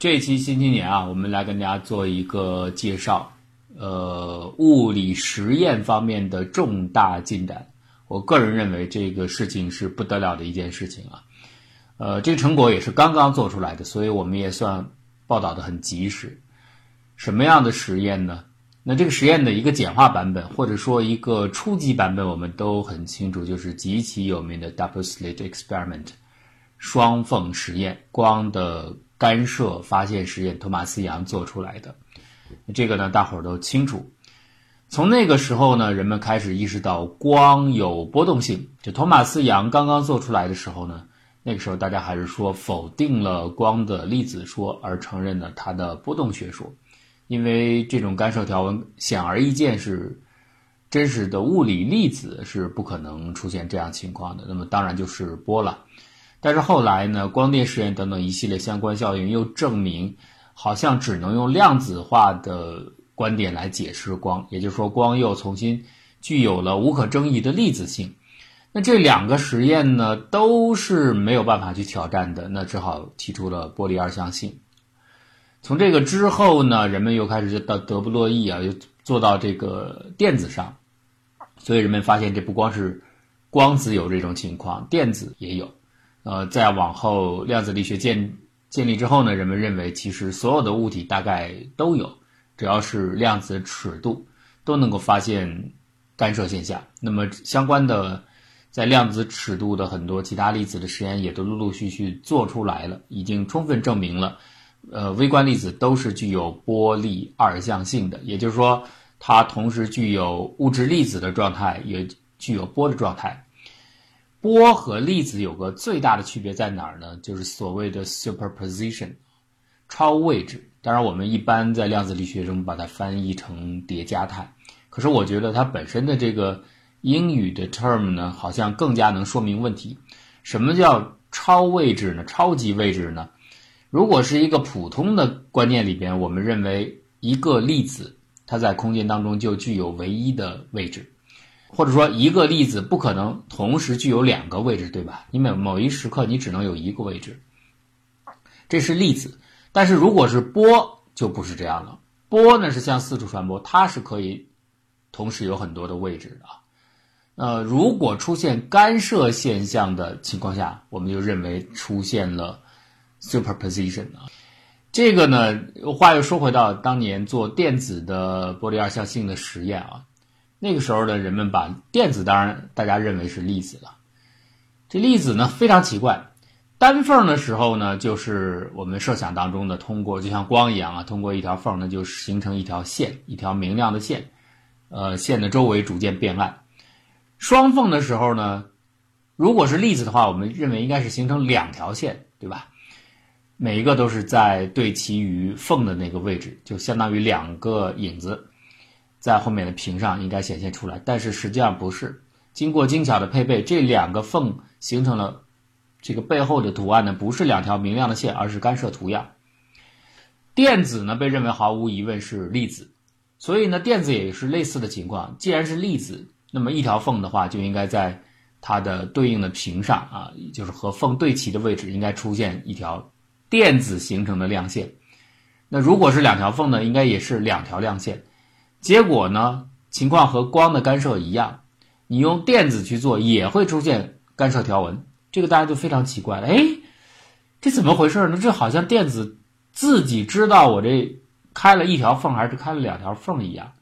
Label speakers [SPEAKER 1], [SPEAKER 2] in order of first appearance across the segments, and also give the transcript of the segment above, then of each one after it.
[SPEAKER 1] 这一期新青年啊，我们来跟大家做一个介绍，呃，物理实验方面的重大进展。我个人认为这个事情是不得了的一件事情啊，呃，这个成果也是刚刚做出来的，所以我们也算报道的很及时。什么样的实验呢？那这个实验的一个简化版本，或者说一个初级版本，我们都很清楚，就是极其有名的 double slit experiment 双缝实验，光的干涉发现实验，托马斯杨做出来的。这个呢，大伙儿都清楚。从那个时候呢，人们开始意识到光有波动性。就托马斯杨刚刚做出来的时候呢，那个时候大家还是说否定了光的粒子说，而承认了它的波动学说。因为这种干涉条纹显而易见是真实的物理粒子是不可能出现这样情况的，那么当然就是波了。但是后来呢，光电实验等等一系列相关效应又证明，好像只能用量子化的观点来解释光，也就是说，光又重新具有了无可争议的粒子性。那这两个实验呢，都是没有办法去挑战的，那只好提出了波粒二象性。从这个之后呢，人们又开始就到德布洛意啊，又做到这个电子上，所以人们发现这不光是光子有这种情况，电子也有。呃，再往后量子力学建建立之后呢，人们认为其实所有的物体大概都有，只要是量子尺度都能够发现干涉现象。那么相关的在量子尺度的很多其他粒子的实验也都陆陆续续做出来了，已经充分证明了。呃，微观粒子都是具有波粒二象性的，也就是说，它同时具有物质粒子的状态，也具有波的状态。波和粒子有个最大的区别在哪儿呢？就是所谓的 superposition，超位置。当然，我们一般在量子力学中把它翻译成叠加态。可是，我觉得它本身的这个英语的 term 呢，好像更加能说明问题。什么叫超位置呢？超级位置呢？如果是一个普通的观念里边，我们认为一个粒子它在空间当中就具有唯一的位置，或者说一个粒子不可能同时具有两个位置，对吧？你每某一时刻你只能有一个位置，这是粒子。但是如果是波就不是这样了，波呢是向四处传播，它是可以同时有很多的位置的。呃，如果出现干涉现象的情况下，我们就认为出现了。superposition 啊，这个呢，话又说回到当年做电子的波粒二象性的实验啊，那个时候呢，人们把电子当然大家认为是粒子了，这粒子呢非常奇怪，单缝的时候呢，就是我们设想当中的通过就像光一样啊，通过一条缝呢就形成一条线，一条明亮的线，呃，线的周围逐渐变暗。双缝的时候呢，如果是粒子的话，我们认为应该是形成两条线，对吧？每一个都是在对齐于缝的那个位置，就相当于两个影子，在后面的屏上应该显现出来。但是实际上不是，经过精巧的配备，这两个缝形成了这个背后的图案呢，不是两条明亮的线，而是干涉图样。电子呢，被认为毫无疑问是粒子，所以呢，电子也是类似的情况。既然是粒子，那么一条缝的话，就应该在它的对应的屏上啊，就是和缝对齐的位置，应该出现一条。电子形成的亮线，那如果是两条缝呢，应该也是两条亮线。结果呢，情况和光的干涉一样，你用电子去做也会出现干涉条纹。这个大家就非常奇怪了，哎，这怎么回事呢？这好像电子自己知道我这开了一条缝还是开了两条缝一样。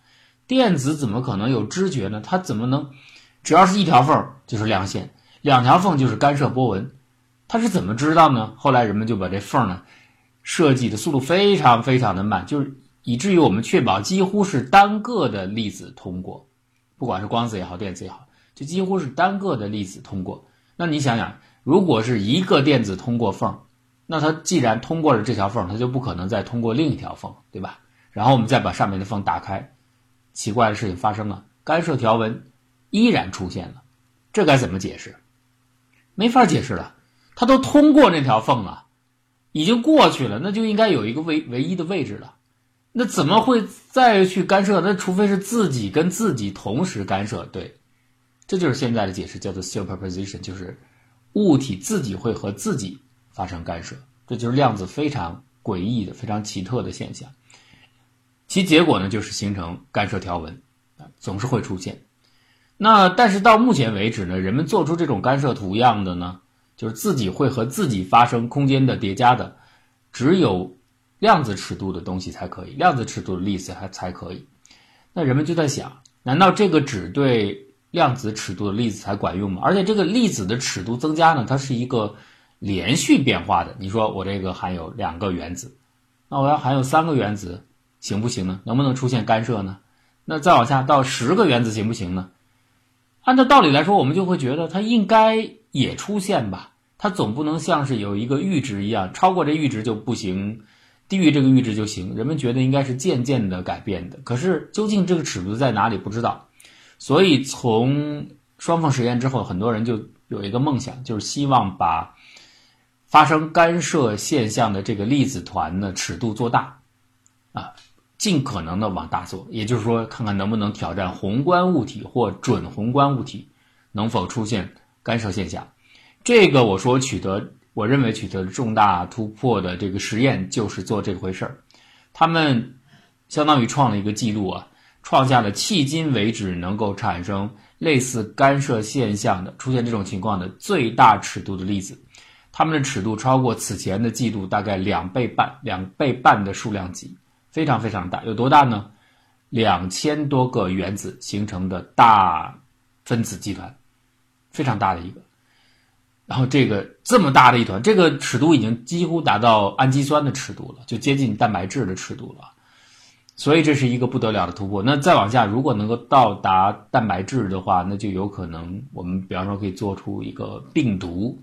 [SPEAKER 1] 电子怎么可能有知觉呢？它怎么能只要是一条缝就是亮线，两条缝就是干涉波纹？它是怎么知道呢？后来人们就把这缝呢设计的速度非常非常的慢，就是以至于我们确保几乎是单个的粒子通过，不管是光子也好，电子也好，就几乎是单个的粒子通过。那你想想，如果是一个电子通过缝，那它既然通过了这条缝，它就不可能再通过另一条缝，对吧？然后我们再把上面的缝打开，奇怪的事情发生了，干涉条纹依然出现了，这该怎么解释？没法解释了。它都通过那条缝了，已经过去了，那就应该有一个唯唯一的位置了。那怎么会再去干涉？那除非是自己跟自己同时干涉。对，这就是现在的解释，叫做 superposition，就是物体自己会和自己发生干涉。这就是量子非常诡异的、非常奇特的现象。其结果呢，就是形成干涉条纹，总是会出现。那但是到目前为止呢，人们做出这种干涉图样的呢，就是自己会和自己发生空间的叠加的，只有量子尺度的东西才可以，量子尺度的粒子还才可以。那人们就在想，难道这个只对量子尺度的粒子才管用吗？而且这个粒子的尺度增加呢，它是一个连续变化的。你说我这个含有两个原子，那我要含有三个原子。行不行呢？能不能出现干涉呢？那再往下到十个原子行不行呢？按照道理来说，我们就会觉得它应该也出现吧。它总不能像是有一个阈值一样，超过这阈值就不行，低于这个阈值就行。人们觉得应该是渐渐的改变的。可是究竟这个尺度在哪里，不知道。所以从双缝实验之后，很多人就有一个梦想，就是希望把发生干涉现象的这个粒子团的尺度做大啊。尽可能的往大做，也就是说，看看能不能挑战宏观物体或准宏观物体能否出现干涉现象。这个我说取得，我认为取得重大突破的这个实验就是做这回事儿。他们相当于创了一个记录啊，创下了迄今为止能够产生类似干涉现象的出现这种情况的最大尺度的粒子。他们的尺度超过此前的记录大概两倍半，两倍半的数量级。非常非常大，有多大呢？两千多个原子形成的大分子集团，非常大的一个。然后这个这么大的一团，这个尺度已经几乎达到氨基酸的尺度了，就接近蛋白质的尺度了。所以这是一个不得了的突破。那再往下，如果能够到达蛋白质的话，那就有可能我们比方说可以做出一个病毒，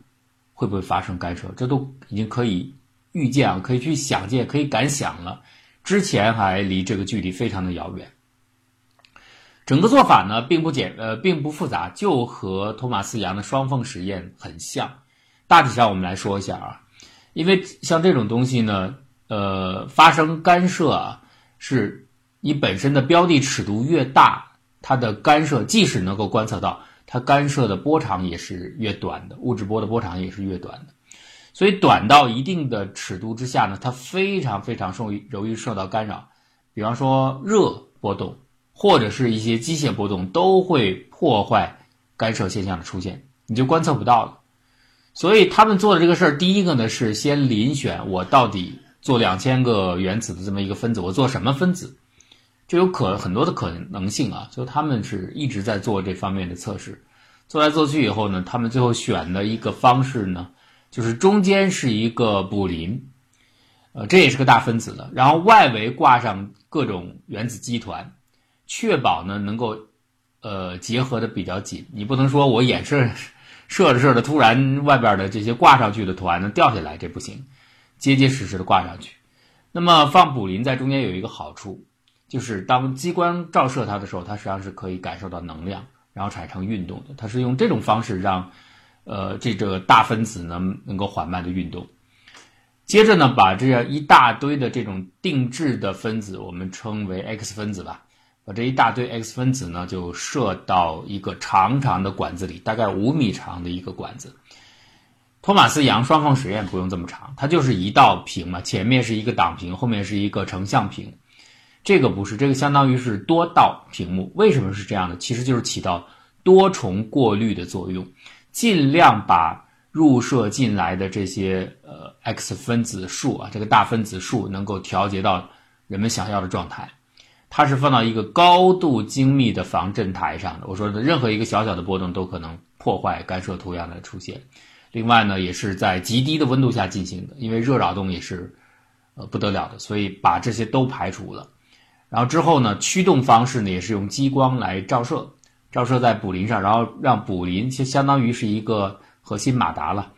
[SPEAKER 1] 会不会发生干涉？这都已经可以预见啊，可以去想见，可以敢想了。之前还离这个距离非常的遥远。整个做法呢，并不简呃，并不复杂，就和托马斯杨的双缝实验很像。大体上我们来说一下啊，因为像这种东西呢，呃，发生干涉啊，是你本身的标的尺度越大，它的干涉即使能够观测到，它干涉的波长也是越短的，物质波的波长也是越短的。所以短到一定的尺度之下呢，它非常非常受容易受到干扰，比方说热波动或者是一些机械波动都会破坏干涉现象的出现，你就观测不到了。所以他们做的这个事儿，第一个呢是先遴选我到底做两千个原子的这么一个分子，我做什么分子，这有可很多的可能性啊。所以他们是一直在做这方面的测试，做来做去以后呢，他们最后选的一个方式呢。就是中间是一个补林，呃，这也是个大分子的，然后外围挂上各种原子基团，确保呢能够，呃，结合的比较紧。你不能说我眼射射着射着，突然外边的这些挂上去的团呢掉下来，这不行，结结实实的挂上去。那么放补林在中间有一个好处，就是当激光照射它的时候，它实际上是可以感受到能量，然后产生运动的。它是用这种方式让。呃，这个大分子呢能够缓慢的运动，接着呢，把这样一大堆的这种定制的分子，我们称为 X 分子吧，把这一大堆 X 分子呢就射到一个长长的管子里，大概五米长的一个管子。托马斯杨双缝实验不用这么长，它就是一道屏嘛，前面是一个挡屏，后面是一个成像屏。这个不是，这个相当于是多道屏幕。为什么是这样的？其实就是起到多重过滤的作用。尽量把入射进来的这些呃 X 分子数啊，这个大分子数能够调节到人们想要的状态。它是放到一个高度精密的防震台上的。我说的任何一个小小的波动都可能破坏干涉图样的出现。另外呢，也是在极低的温度下进行的，因为热扰动也是呃不得了的，所以把这些都排除了。然后之后呢，驱动方式呢也是用激光来照射。照射在补林上，然后让补林就相当于是一个核心马达了，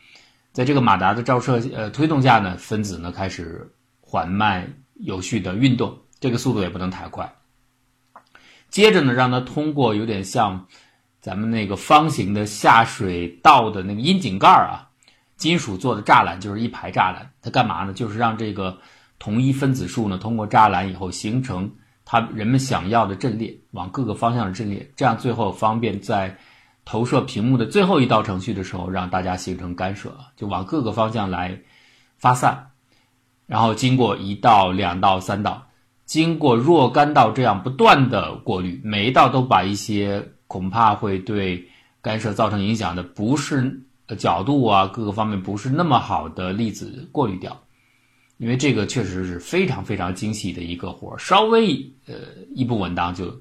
[SPEAKER 1] 在这个马达的照射呃推动下呢，分子呢开始缓慢有序的运动，这个速度也不能太快。接着呢，让它通过有点像咱们那个方形的下水道的那个窨井盖啊，金属做的栅栏就是一排栅栏，它干嘛呢？就是让这个同一分子数呢通过栅栏以后形成。它人们想要的阵列往各个方向的阵列，这样最后方便在投射屏幕的最后一道程序的时候，让大家形成干涉，就往各个方向来发散。然后经过一道、两道、三道，经过若干道这样不断的过滤，每一道都把一些恐怕会对干涉造成影响的，不是角度啊各个方面不是那么好的粒子过滤掉。因为这个确实是非常非常精细的一个活儿，稍微呃一不稳当就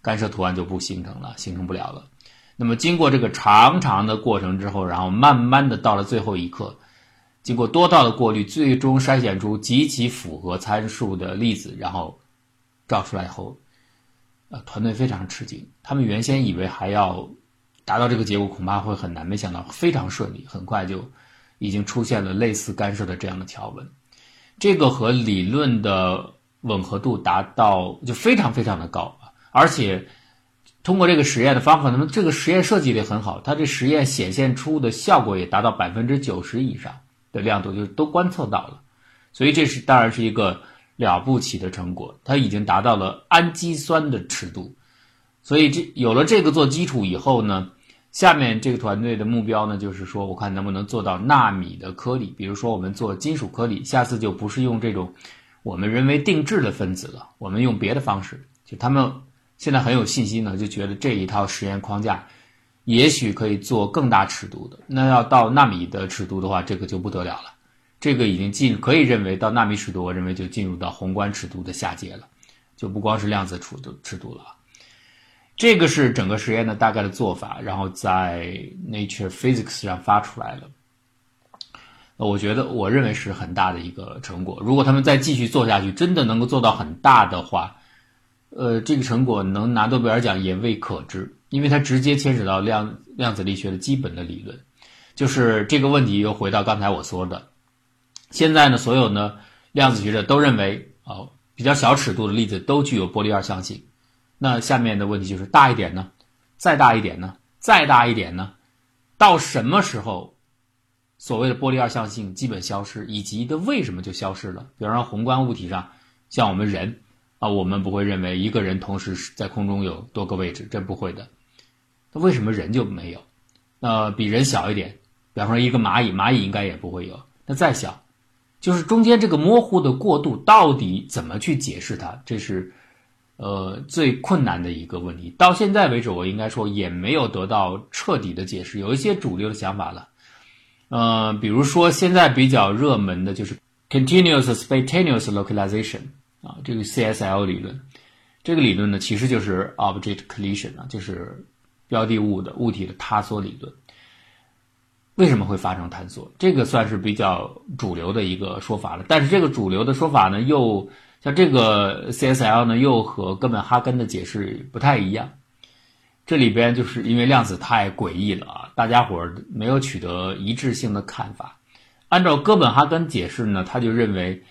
[SPEAKER 1] 干涉图案就不形成了，形成不了了。那么经过这个长长的过程之后，然后慢慢的到了最后一刻，经过多道的过滤，最终筛选出极其符合参数的粒子，然后照出来以后，呃，团队非常吃惊，他们原先以为还要达到这个结果恐怕会很难，没想到非常顺利，很快就已经出现了类似干涉的这样的条纹。这个和理论的吻合度达到就非常非常的高而且通过这个实验的方法，那么这个实验设计的很好，它这实验显现出的效果也达到百分之九十以上。的亮度，就都观测到了，所以这是当然是一个了不起的成果，它已经达到了氨基酸的尺度，所以这有了这个做基础以后呢。下面这个团队的目标呢，就是说，我看能不能做到纳米的颗粒。比如说，我们做金属颗粒，下次就不是用这种我们人为定制的分子了，我们用别的方式。就他们现在很有信心呢，就觉得这一套实验框架也许可以做更大尺度的。那要到纳米的尺度的话，这个就不得了了。这个已经进，可以认为到纳米尺度，我认为就进入到宏观尺度的下界了，就不光是量子尺度尺度了。这个是整个实验的大概的做法，然后在 Nature Physics 上发出来了。我觉得，我认为是很大的一个成果。如果他们再继续做下去，真的能够做到很大的话，呃，这个成果能拿诺贝尔奖也未可知，因为它直接牵扯到量量子力学的基本的理论。就是这个问题又回到刚才我说的，现在呢，所有呢量子学者都认为，啊，比较小尺度的粒子都具有波粒二象性。那下面的问题就是大一点呢，再大一点呢，再大一点呢，到什么时候，所谓的波粒二象性基本消失，以及的为什么就消失了？比方说宏观物体上，像我们人啊，我们不会认为一个人同时在空中有多个位置，这不会的。那为什么人就没有？呃，比人小一点，比方说一个蚂蚁，蚂蚁应该也不会有。那再小，就是中间这个模糊的过渡，到底怎么去解释它？这是。呃，最困难的一个问题，到现在为止，我应该说也没有得到彻底的解释。有一些主流的想法了，呃，比如说现在比较热门的就是 continuous spontaneous localization 啊，这个 CSL 理论。这个理论呢，其实就是 object collision 啊，就是标的物的物体的塌缩理论。为什么会发生坍缩？这个算是比较主流的一个说法了。但是这个主流的说法呢，又像这个 CSL 呢，又和哥本哈根的解释不太一样。这里边就是因为量子太诡异了啊，大家伙儿没有取得一致性的看法。按照哥本哈根解释呢，他就认为，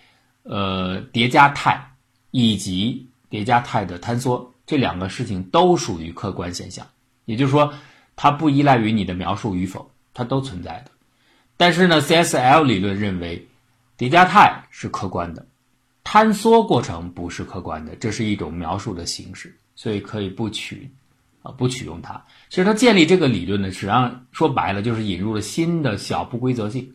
[SPEAKER 1] 呃，叠加态以及叠加态的坍缩这两个事情都属于客观现象，也就是说，它不依赖于你的描述与否，它都存在的。但是呢，CSL 理论认为，叠加态是客观的。坍缩过程不是客观的，这是一种描述的形式，所以可以不取，啊，不取用它。其实它建立这个理论呢，实际上说白了就是引入了新的小不规则性，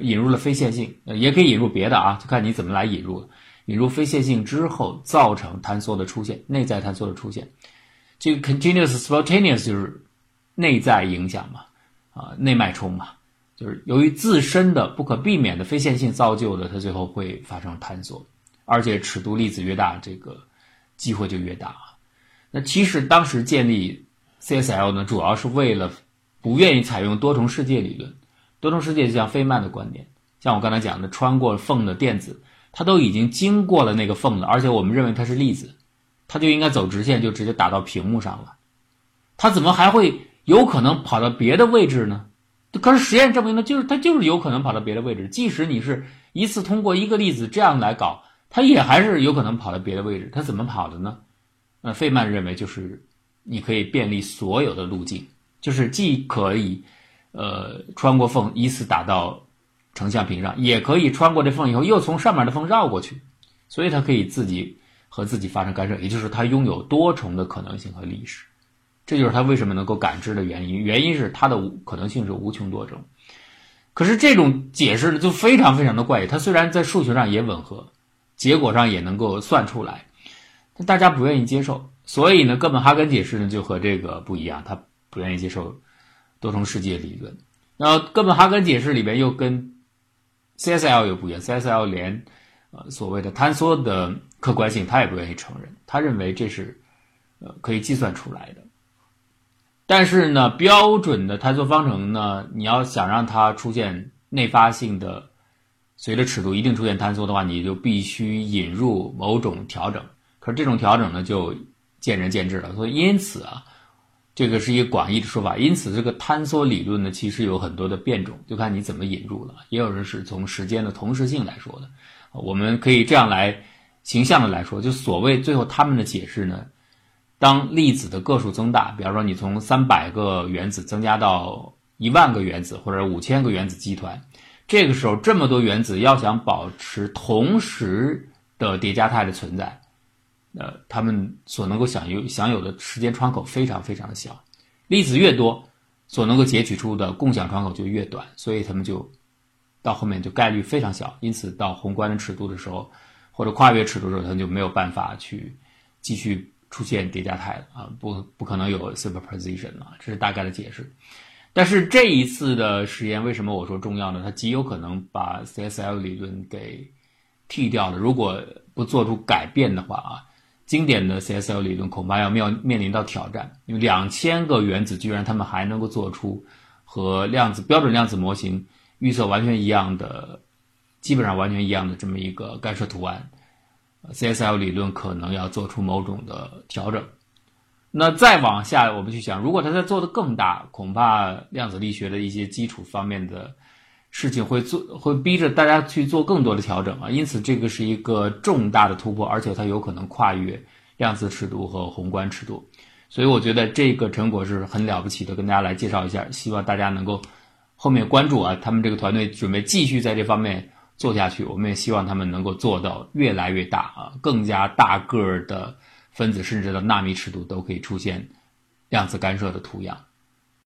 [SPEAKER 1] 引入了非线性，也可以引入别的啊，就看你怎么来引入。引入非线性之后，造成坍缩的出现，内在坍缩的出现。这个 continuous spontaneous 就是内在影响嘛，啊，内脉冲嘛，就是由于自身的不可避免的非线性造就的，它最后会发生坍缩。而且尺度粒子越大，这个机会就越大啊。那其实当时建立 CSL 呢，主要是为了不愿意采用多重世界理论。多重世界就像费曼的观点，像我刚才讲的，穿过缝的电子，它都已经经过了那个缝了，而且我们认为它是粒子，它就应该走直线，就直接打到屏幕上了。它怎么还会有可能跑到别的位置呢？可是实验证明呢，就是它就是有可能跑到别的位置，即使你是一次通过一个粒子这样来搞。它也还是有可能跑到别的位置，它怎么跑的呢？那费曼认为就是你可以便利所有的路径，就是既可以呃穿过缝依次打到成像屏上，也可以穿过这缝以后又从上面的缝绕过去，所以它可以自己和自己发生干涉，也就是它拥有多重的可能性和历史，这就是它为什么能够感知的原因。原因是它的可能性是无穷多种。可是这种解释呢，就非常非常的怪异。它虽然在数学上也吻合，结果上也能够算出来，但大家不愿意接受。所以呢，哥本哈根解释呢就和这个不一样，他不愿意接受多重世界理论。那哥本哈根解释里边又跟 CSL 又不一样，CSL 连呃所谓的坍缩的客观性他也不愿意承认，他认为这是呃可以计算出来的。但是呢，标准的坍缩方程呢，你要想让它出现内发性的，随着尺度一定出现坍缩的话，你就必须引入某种调整。可是这种调整呢，就见仁见智了。所以因此啊，这个是一个广义的说法。因此，这个坍缩理论呢，其实有很多的变种，就看你怎么引入了。也有人是从时间的同时性来说的。我们可以这样来形象的来说，就所谓最后他们的解释呢。当粒子的个数增大，比方说你从三百个原子增加到一万个原子或者五千个原子集团，这个时候这么多原子要想保持同时的叠加态的存在，呃，他们所能够享有享有的时间窗口非常非常的小，粒子越多，所能够截取出的共享窗口就越短，所以他们就到后面就概率非常小，因此到宏观的尺度的时候，或者跨越尺度的时候，它就没有办法去继续。出现叠加态的啊，不不可能有 superposition 啊，这是大概的解释。但是这一次的实验为什么我说重要呢？它极有可能把 CSL 理论给替掉了。如果不做出改变的话啊，经典的 CSL 理论恐怕要面面临到挑战。因为两千个原子居然他们还能够做出和量子标准量子模型预测完全一样的，基本上完全一样的这么一个干涉图案。CSL 理论可能要做出某种的调整，那再往下我们去想，如果它在做的更大，恐怕量子力学的一些基础方面的事情会做，会逼着大家去做更多的调整啊。因此，这个是一个重大的突破，而且它有可能跨越量子尺度和宏观尺度。所以，我觉得这个成果是很了不起的，跟大家来介绍一下，希望大家能够后面关注啊。他们这个团队准备继续在这方面。做下去，我们也希望他们能够做到越来越大啊，更加大个儿的分子，甚至到纳米尺度都可以出现量子干涉的图样。